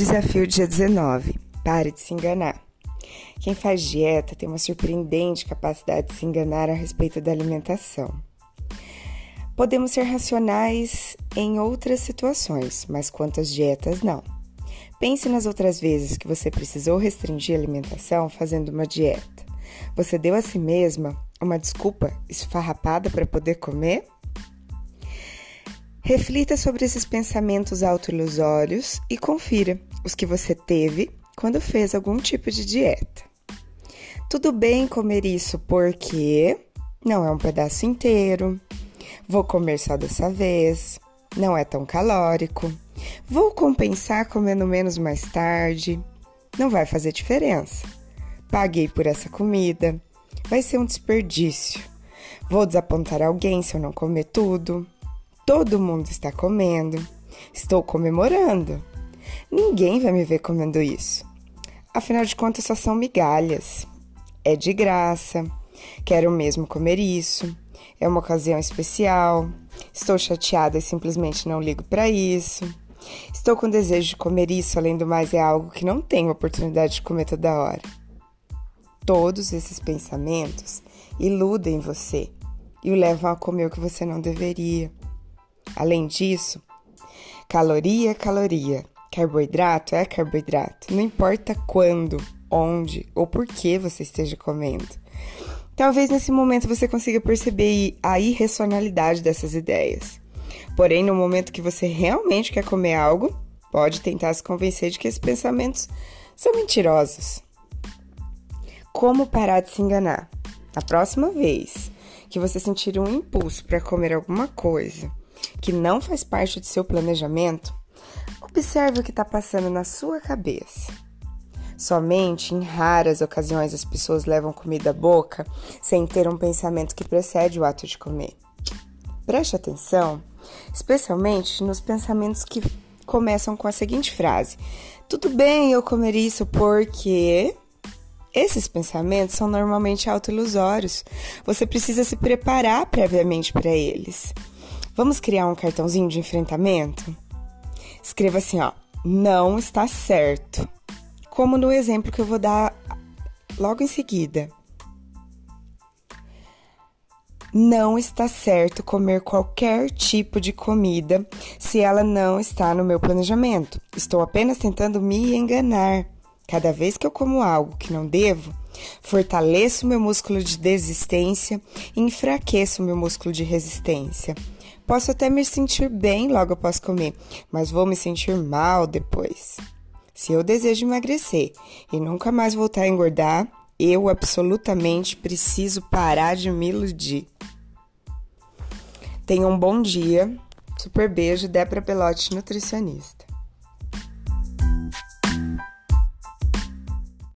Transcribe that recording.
Desafio dia 19. Pare de se enganar. Quem faz dieta tem uma surpreendente capacidade de se enganar a respeito da alimentação. Podemos ser racionais em outras situações, mas quanto às dietas, não. Pense nas outras vezes que você precisou restringir a alimentação fazendo uma dieta. Você deu a si mesma uma desculpa esfarrapada para poder comer? Reflita sobre esses pensamentos autoilusórios e confira os que você teve quando fez algum tipo de dieta. Tudo bem comer isso porque não é um pedaço inteiro, vou comer só dessa vez, não é tão calórico, vou compensar comendo menos mais tarde, não vai fazer diferença. Paguei por essa comida, vai ser um desperdício. Vou desapontar alguém se eu não comer tudo. Todo mundo está comendo. Estou comemorando. Ninguém vai me ver comendo isso. Afinal de contas, só são migalhas. É de graça. Quero mesmo comer isso. É uma ocasião especial. Estou chateada e simplesmente não ligo para isso. Estou com desejo de comer isso, além do mais, é algo que não tenho oportunidade de comer toda hora. Todos esses pensamentos iludem você e o levam a comer o que você não deveria. Além disso, caloria é caloria, carboidrato é carboidrato, não importa quando, onde ou por que você esteja comendo. Talvez nesse momento você consiga perceber a irracionalidade dessas ideias. Porém, no momento que você realmente quer comer algo, pode tentar se convencer de que esses pensamentos são mentirosos. Como parar de se enganar? Na próxima vez que você sentir um impulso para comer alguma coisa, que não faz parte do seu planejamento, observe o que está passando na sua cabeça. Somente em raras ocasiões as pessoas levam comida à boca sem ter um pensamento que precede o ato de comer. Preste atenção, especialmente nos pensamentos que começam com a seguinte frase: Tudo bem eu comer isso porque. Esses pensamentos são normalmente autoilusórios. Você precisa se preparar previamente para eles. Vamos criar um cartãozinho de enfrentamento? Escreva assim, ó. Não está certo. Como no exemplo que eu vou dar logo em seguida. Não está certo comer qualquer tipo de comida se ela não está no meu planejamento. Estou apenas tentando me enganar. Cada vez que eu como algo que não devo, fortaleço meu músculo de desistência e enfraqueço meu músculo de resistência. Posso até me sentir bem logo após comer, mas vou me sentir mal depois. Se eu desejo emagrecer e nunca mais voltar a engordar, eu absolutamente preciso parar de me iludir. Tenha um bom dia. Super beijo, Débora Pelote, nutricionista.